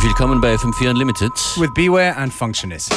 Herzlich willkommen bei FM4 Unlimited. With Beware and Functionist.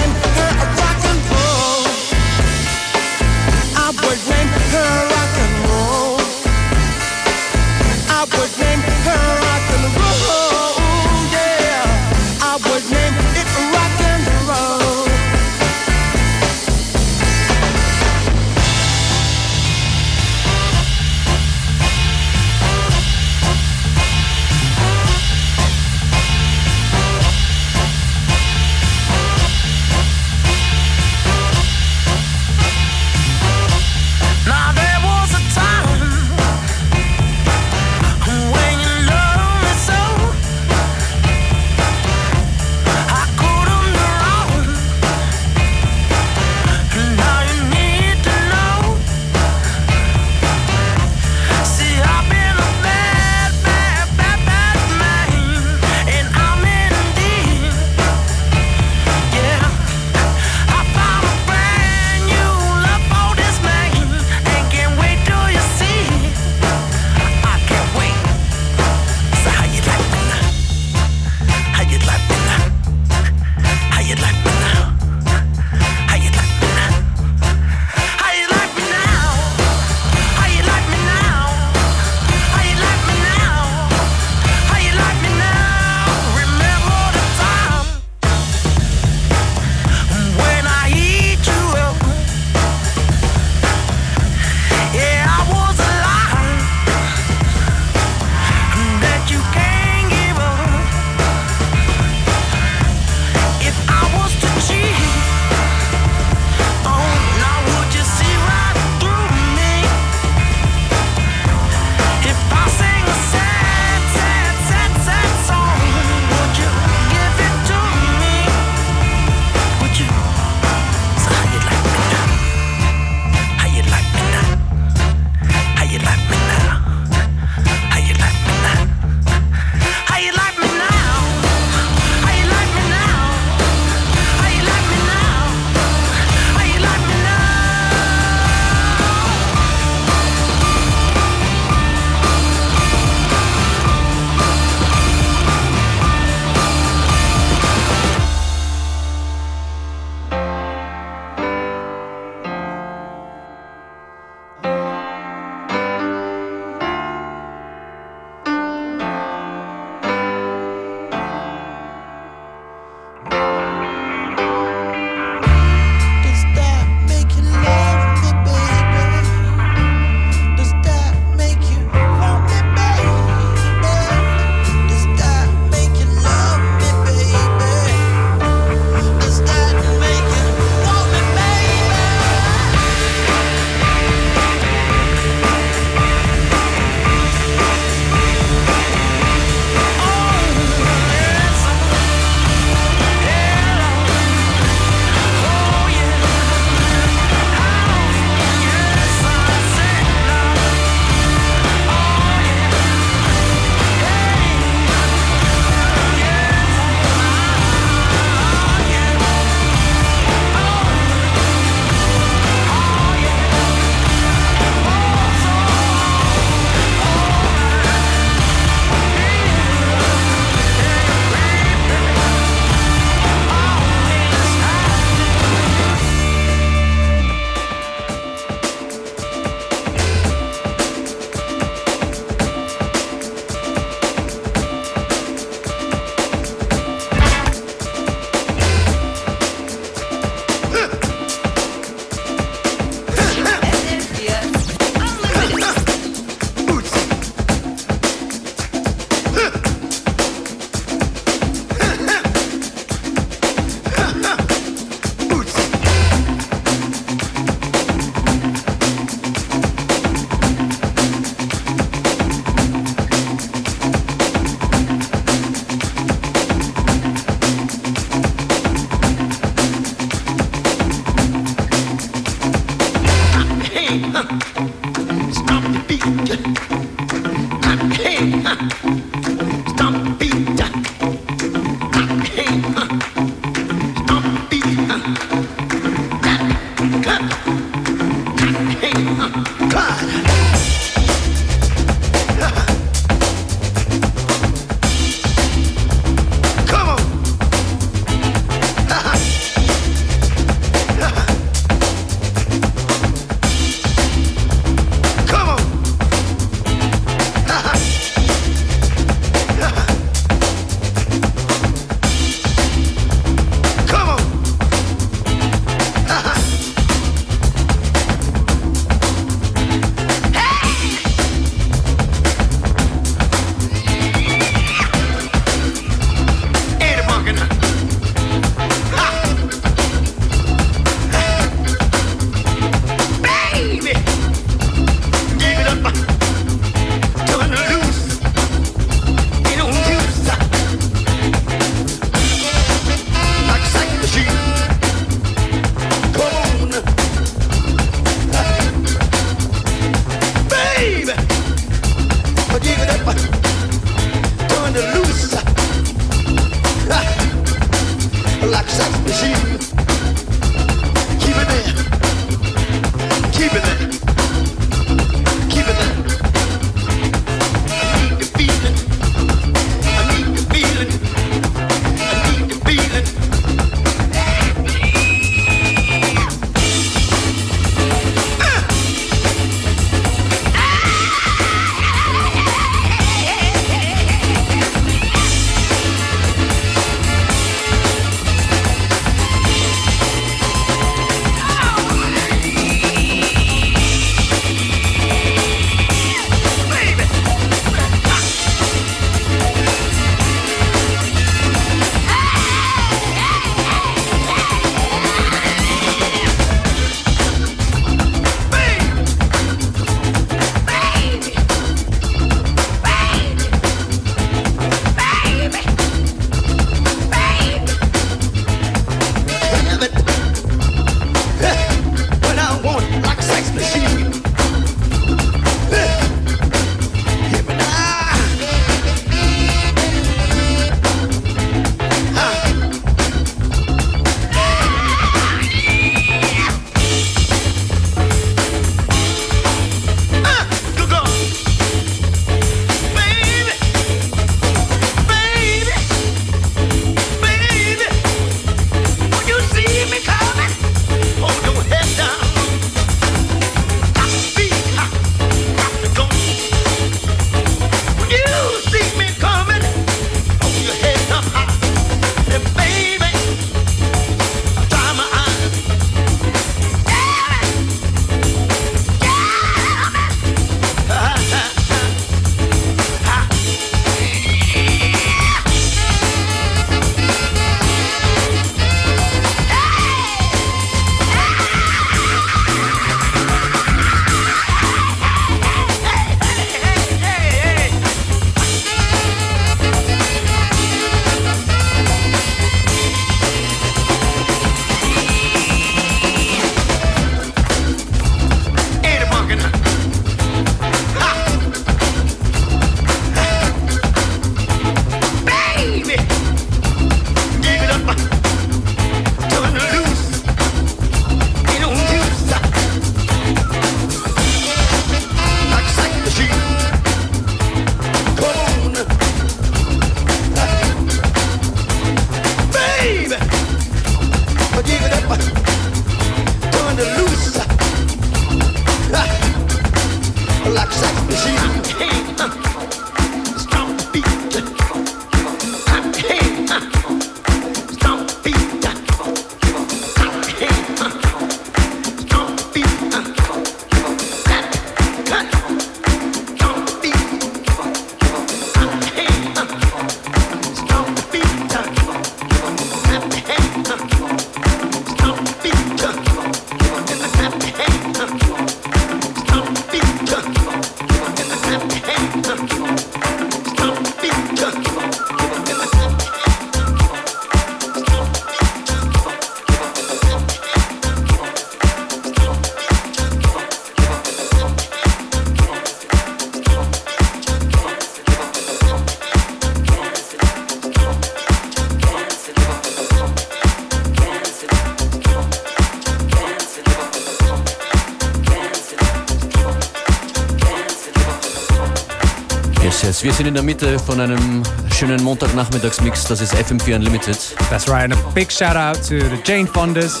Yes. Wir sind in der Mitte von einem schönen Montagnachmittagsmix. Das ist FM4 Unlimited. That's right, and a big shout out to the Jane Fondas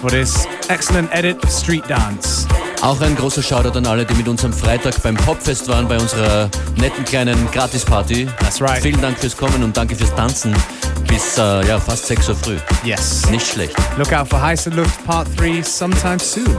for this excellent edit Street Dance. Auch ein großer Shoutout an alle, die mit uns am Freitag beim Popfest waren, bei unserer netten kleinen Gratisparty. That's right. Vielen Dank fürs Kommen und danke fürs Tanzen bis äh, ja, fast 6 Uhr früh. Yes. Nicht schlecht. Look out for Heiße Luft Part 3 sometime soon.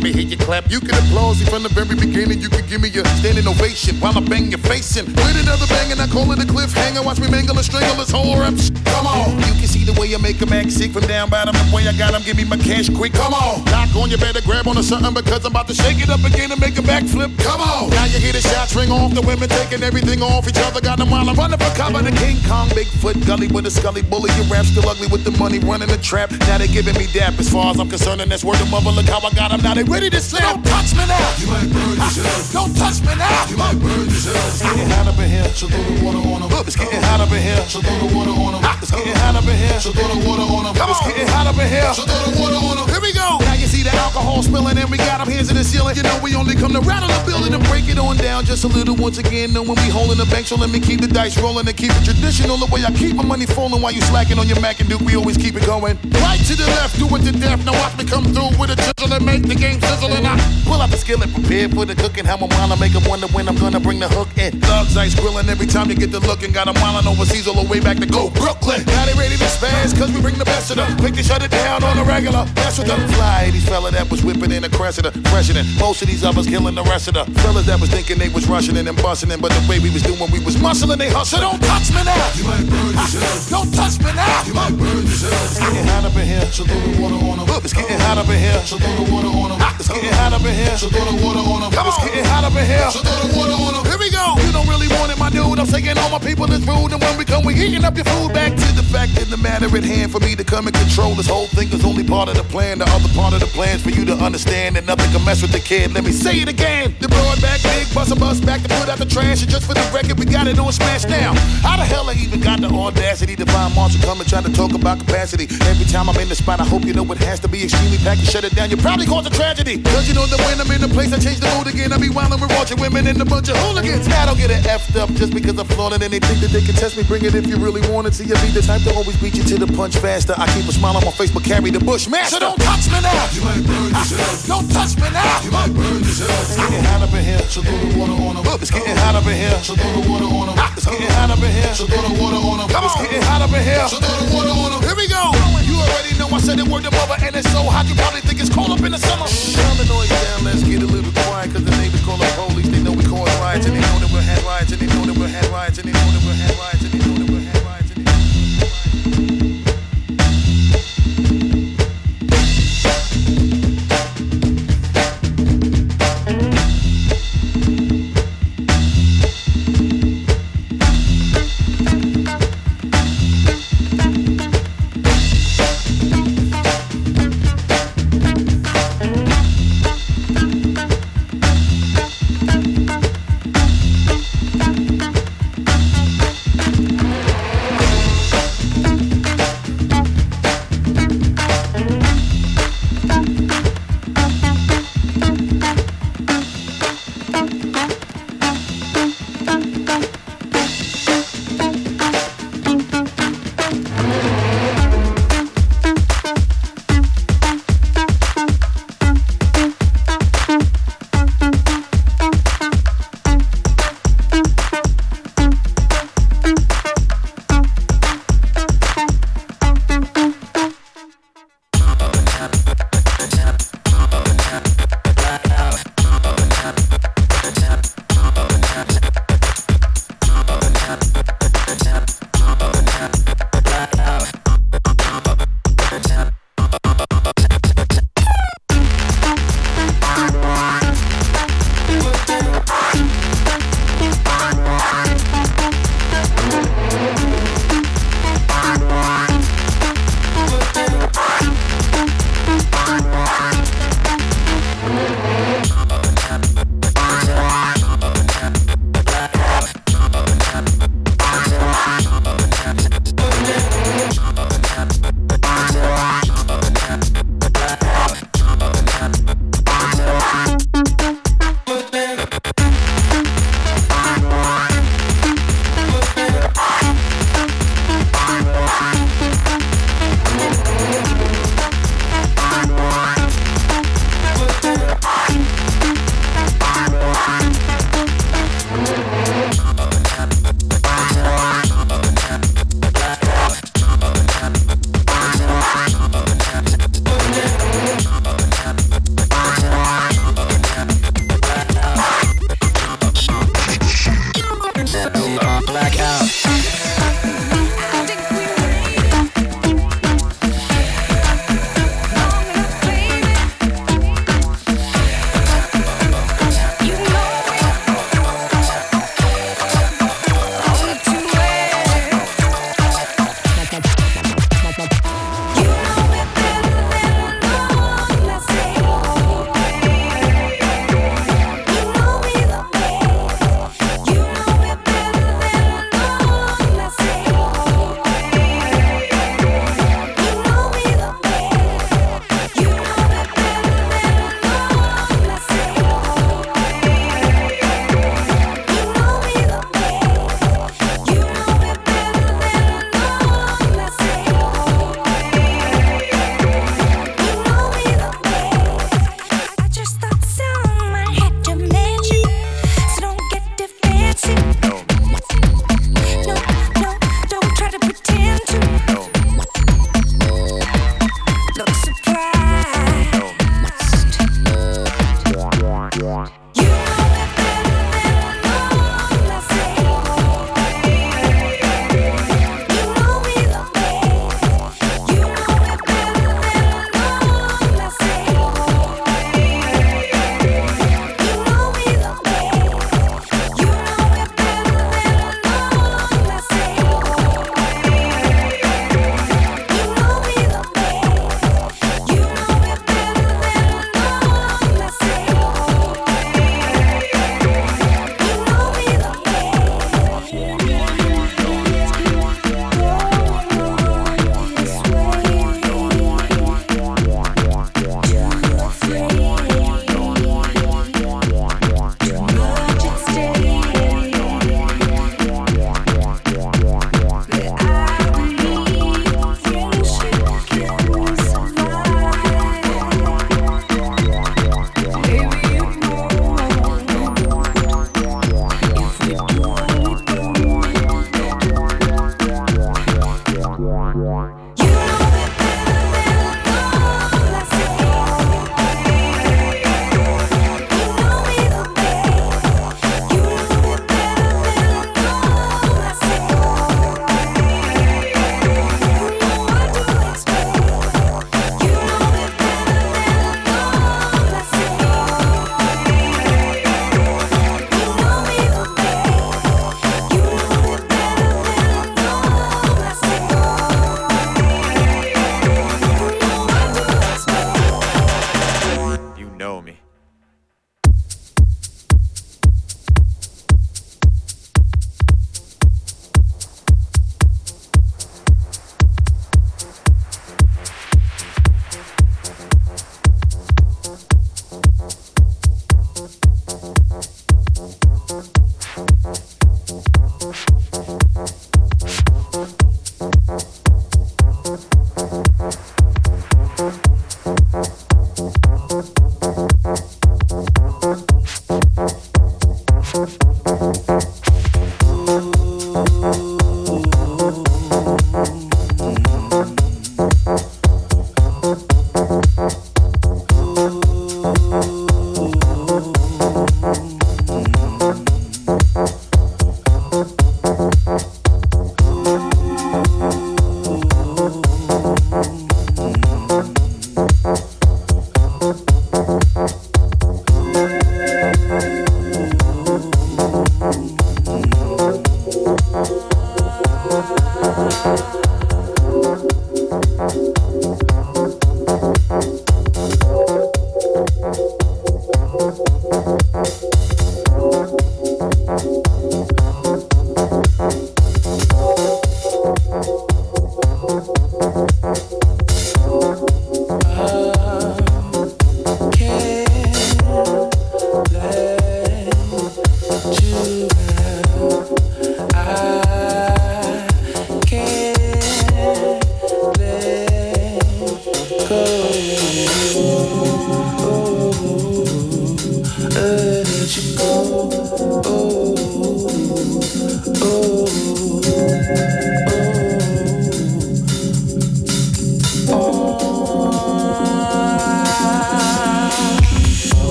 Let me hear you clap. You can applaud me from the very beginning. You can give me your standing ovation while I bang your face in. With another bang and I call it a cliffhanger. Watch me mangle and strangle this whole rap. Come on. You can see the way I make a act sick from down bottom. The way I got him, give me my cash quick. Come on. Knock on, you better grab on to something because I'm about to shake it up again and make a backflip. Come on. Now you hear the shots ring off. The women taking everything off each other. Got them while I'm running for cover. The King Kong, Bigfoot, gully with a scully bully. Your rap still ugly with the money running the trap. Now they giving me dap as far as I'm concerned. And that's word of mother. Look how I got them. Now they ready to slap. Don't touch me now. You might burn yourself. Don't touch me now. You might burn yourself. It's getting hot up in here. So throw the water on them. It's getting hot up in here. So throw the water on them. It's getting hot up in here. So throw the water on them. It's getting hot up in here. So throw the water on them. Here we go. See the alcohol spilling and we got them hands in the ceiling. You know we only come to rattle the building and break it on down just a little once again. Know when we holding the bank, so let me keep the dice rolling and keep it traditional. The way I keep my money falling while you slacking on your Mac and Duke, we always keep it going. Right to the left, do it to death. Now watch me come through with a chisel and make the game sizzle. And I pull out the skillet, prepared for the cooking. How I'm while I make them wonder when I'm gonna bring the hook in. Thugs ice grilling every time you get the looking. Got them wildin' overseas all the way back to go Brooklyn. Now they ready to spaz, cause we bring the best of them. Quick to shut it down on the regular. That's what the fly 80s fella that was whipping in a Cressida. President. Most of these others killing the rest of the fellas that was thinking they was rushing in and busting in. But the way we was doing, we was muscling, they hustle. Don't touch me now. You might burn ah, yourself. Don't touch me now. You might burn yourself. It's getting hot up in here. So throw the water on them. It's getting hot up in here. So throw the water on them. Ah, it's getting hot up in here. So throw the water on them. It's getting hot up in here. So throw the water on them. Here we go. You don't really want it, my dude. I'm saying all my people is rude. And when we come, we heating up your food. Back to the fact in the matter at hand for me to come and control this whole thing is only part of the plan. The other part of the plan is for you to understand that nothing can mess with the kid. Let me say it again. The broad back, big bust a bus back to put out the trash. And just for the record, we got it on smash now. How the hell I even got the audacity to find Marshall coming trying to talk about capacity? Every time I'm in the spot, I hope you know it has to be extremely packed. You shut it down, you probably cause a tragedy. Cause you know that when I'm in the place, I change the mood again. I be wildin' with watching women and a bunch of hooligans. I don't get it effed up just because I'm flaunting and they think that they can test me. Bring it if you really want it. See, you be the type to always beat you to the punch faster. I keep a smile on my face, but carry the Bushmaster. So don't touch me now. You might burn yourself. Don't touch me now. You might burn yourself. It's getting hot up in here. So throw the water on uh-huh. them. It's getting hot up in here. So throw the water on them. It's getting hot up in here. So throw the water on them. It's getting hot up in here. So throw the water on them. Here we go. You already know I said the word to mother, and it's so hot you probably think it's cold up in the summer. Turn the noise down. Let's get a little quiet, cause the neighbors call the police. They know we cause riots, and they know that we'll have riots, and they know that we'll have riots, and they know that we'll have riots, and they know that we'll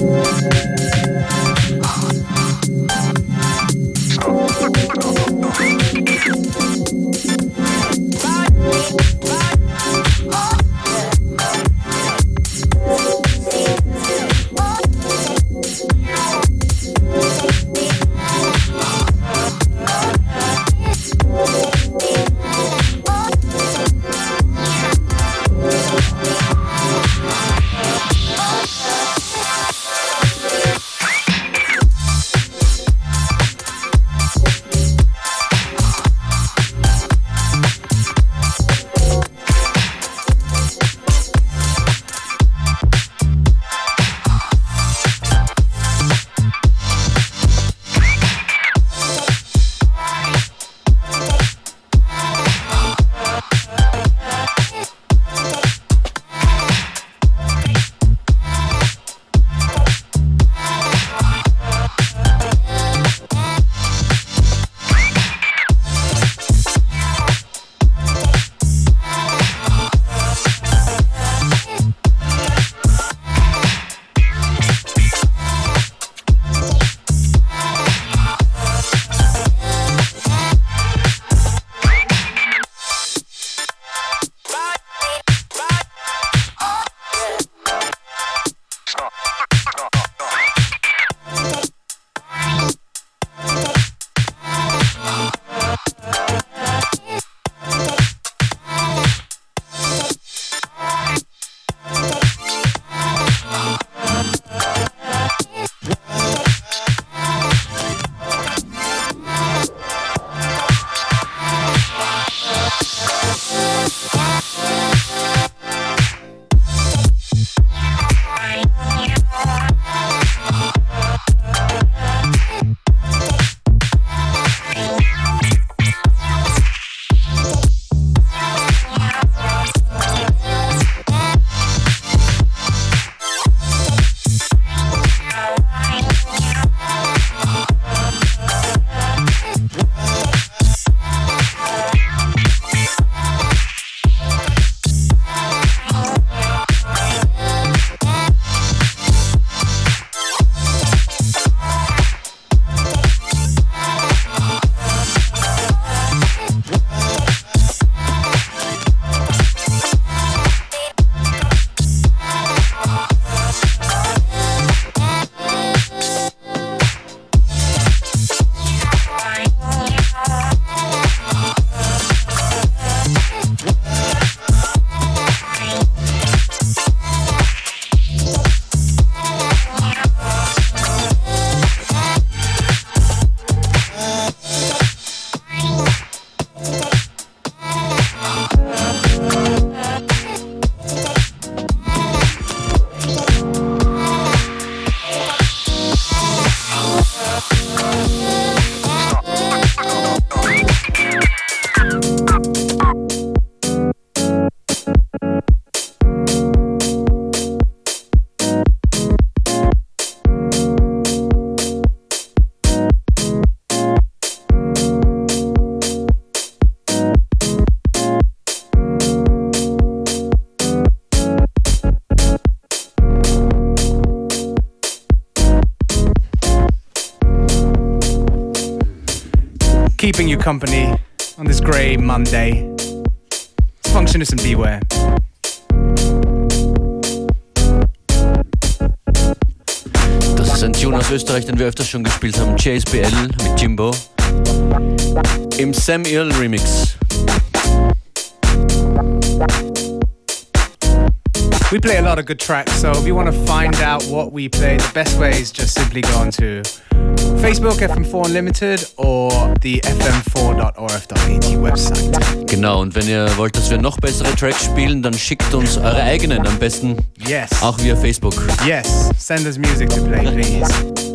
Música keeping you company on this grey Monday. It's Functionist and Beware. Das ist ein Tune aus Österreich, den wir öfters schon gespielt haben. JSBL mit Jimbo. Im Sam Earl Remix. We play a lot of good tracks, so if you want to find out what we play, the best way is just simply go on to Facebook FM4 Unlimited or the fm4.orf.at website. Genau, und wenn ihr wollt, dass wir noch bessere Tracks spielen, dann schickt uns eure eigenen am besten Yes. auch via Facebook. Yes. Send us music to play, please.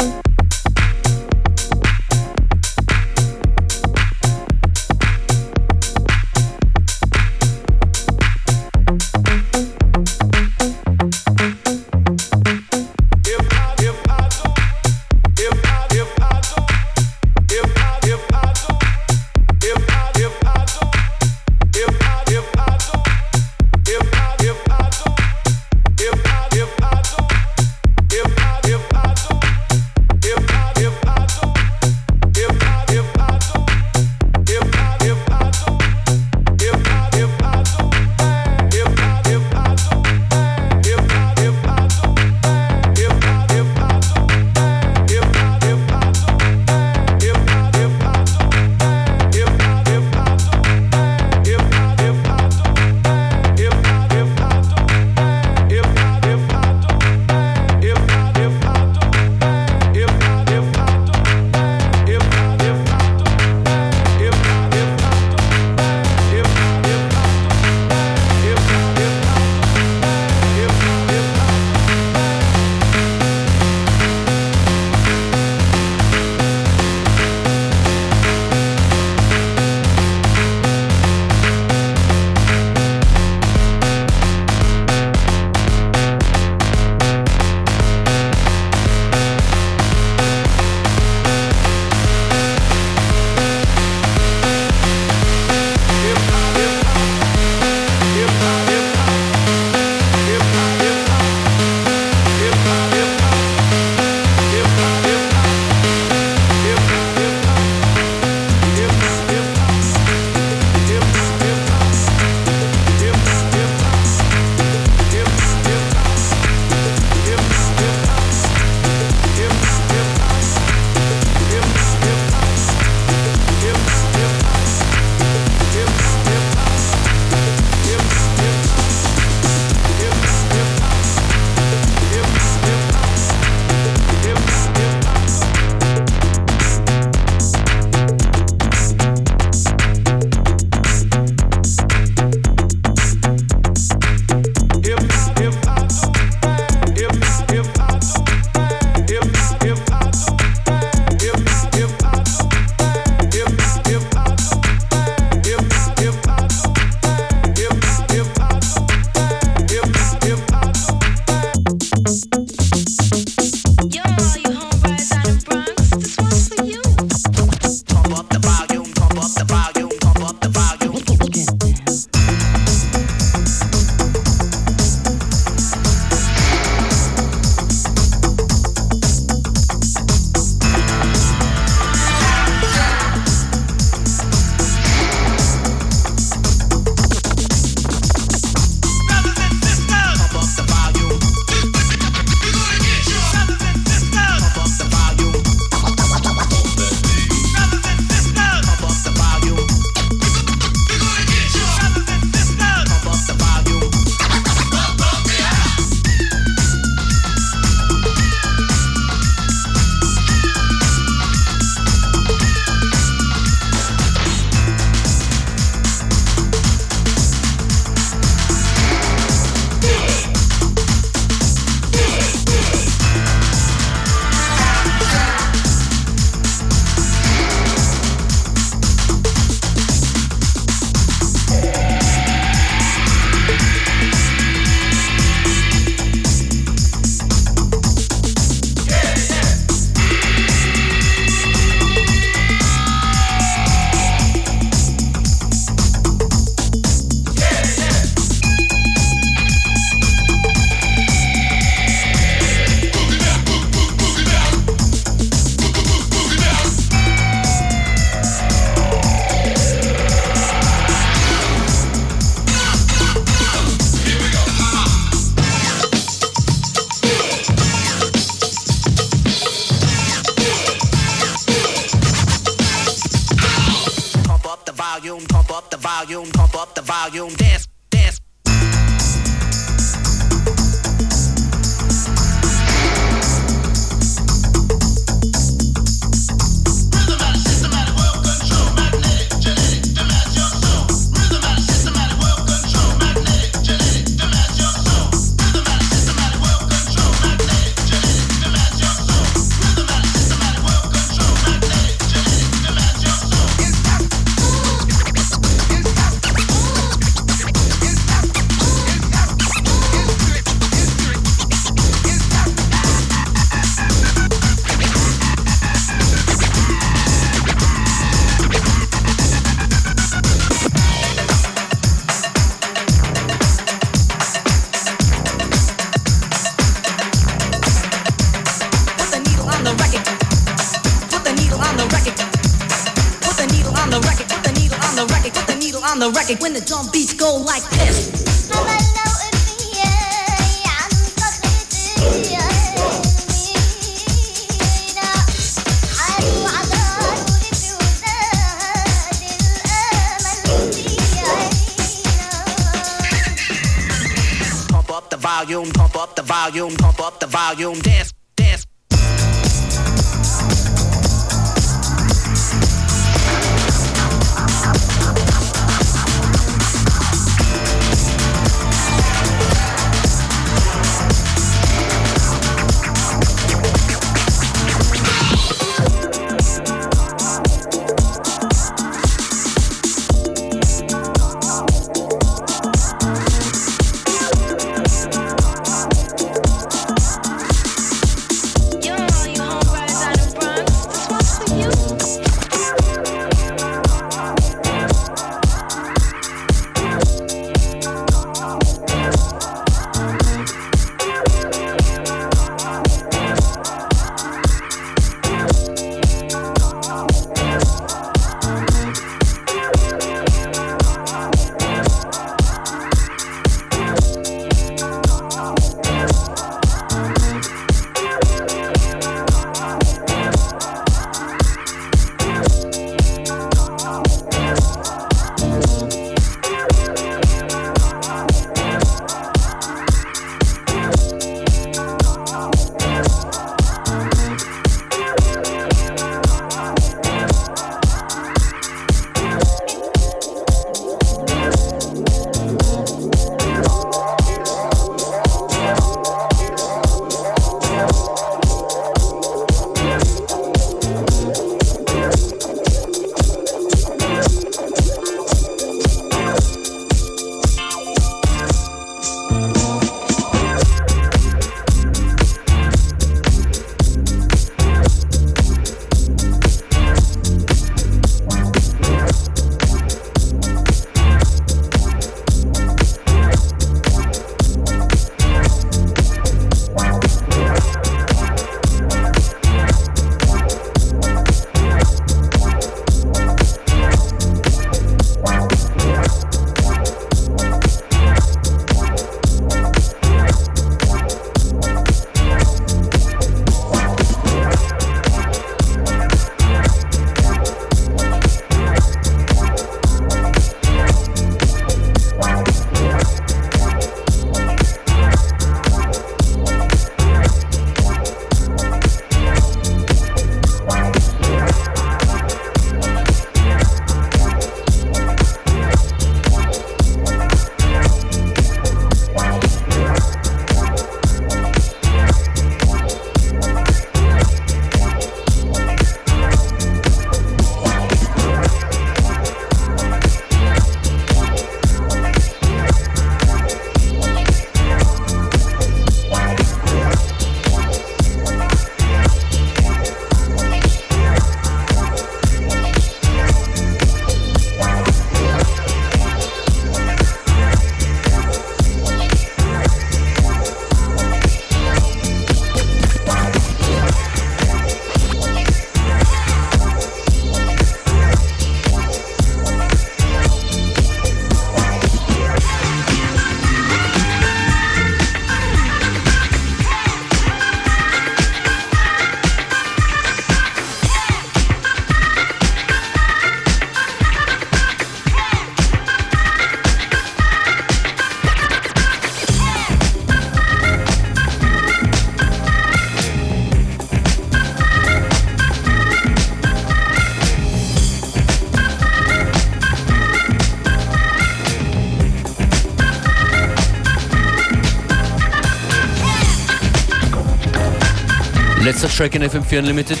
Letzter Track in FM4 Unlimited.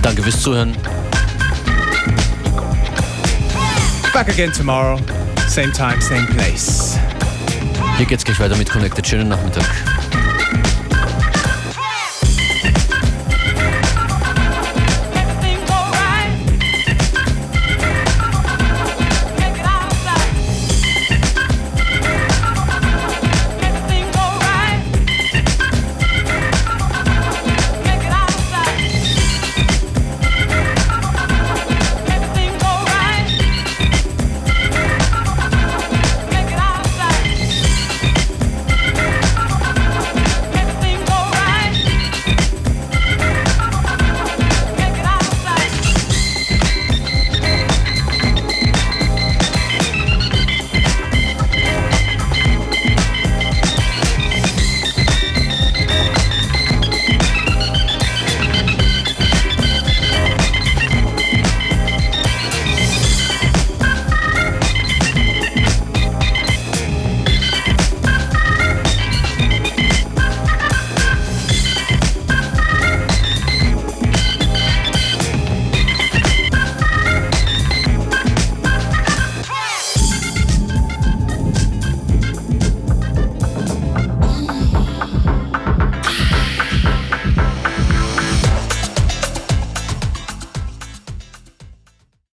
Danke fürs Zuhören. Back again tomorrow. Same time, same place. Hier geht's gleich weiter mit Connected. Schönen Nachmittag.